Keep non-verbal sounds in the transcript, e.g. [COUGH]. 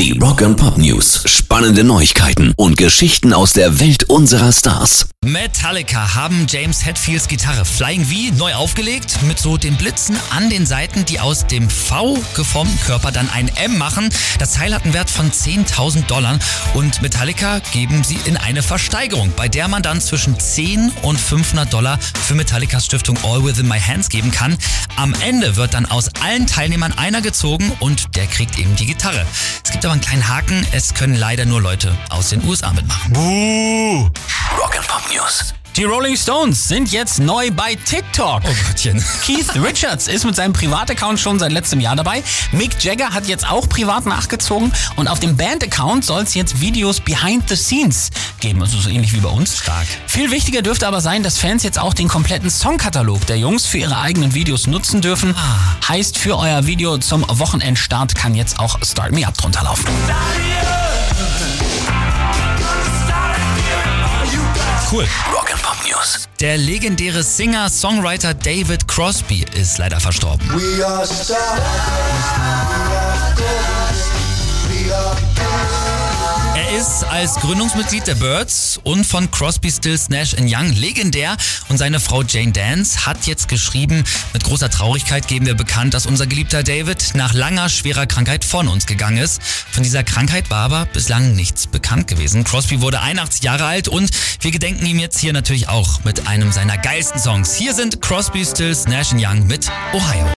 Die Rock and Pop News. Spannende Neuigkeiten und Geschichten aus der Welt unserer Stars. Metallica haben James Hetfields Gitarre Flying V neu aufgelegt mit so den Blitzen an den Seiten, die aus dem V geformten Körper dann ein M machen. Das Teil hat einen Wert von 10.000 Dollar und Metallica geben sie in eine Versteigerung, bei der man dann zwischen 10 und 500 Dollar für Metallicas Stiftung All Within My Hands geben kann. Am Ende wird dann aus allen Teilnehmern einer gezogen und der kriegt eben die Gitarre. Es gibt aber einen kleinen Haken, es können leider nur Leute aus den USA mitmachen. Buh. Rock and Pop News. Die Rolling Stones sind jetzt neu bei TikTok. Oh Gottchen. [LAUGHS] Keith Richards ist mit seinem Privataccount schon seit letztem Jahr dabei. Mick Jagger hat jetzt auch privat nachgezogen und auf dem Band-Account soll es jetzt Videos behind the scenes geben, also so ähnlich wie bei uns. Stark. Viel wichtiger dürfte aber sein, dass Fans jetzt auch den kompletten Songkatalog der Jungs für ihre eigenen Videos nutzen dürfen. Heißt, für euer Video zum Wochenendstart kann jetzt auch Start Me Up drunter laufen. Cool. Rock and Pop News. Der legendäre Singer-Songwriter David Crosby ist leider verstorben. We are stars. Ist als Gründungsmitglied der Birds und von Crosby, Stills, Nash Young legendär und seine Frau Jane Dance hat jetzt geschrieben, mit großer Traurigkeit geben wir bekannt, dass unser geliebter David nach langer, schwerer Krankheit von uns gegangen ist. Von dieser Krankheit war aber bislang nichts bekannt gewesen. Crosby wurde 81 Jahre alt und wir gedenken ihm jetzt hier natürlich auch mit einem seiner geilsten Songs. Hier sind Crosby, Stills, Nash Young mit Ohio.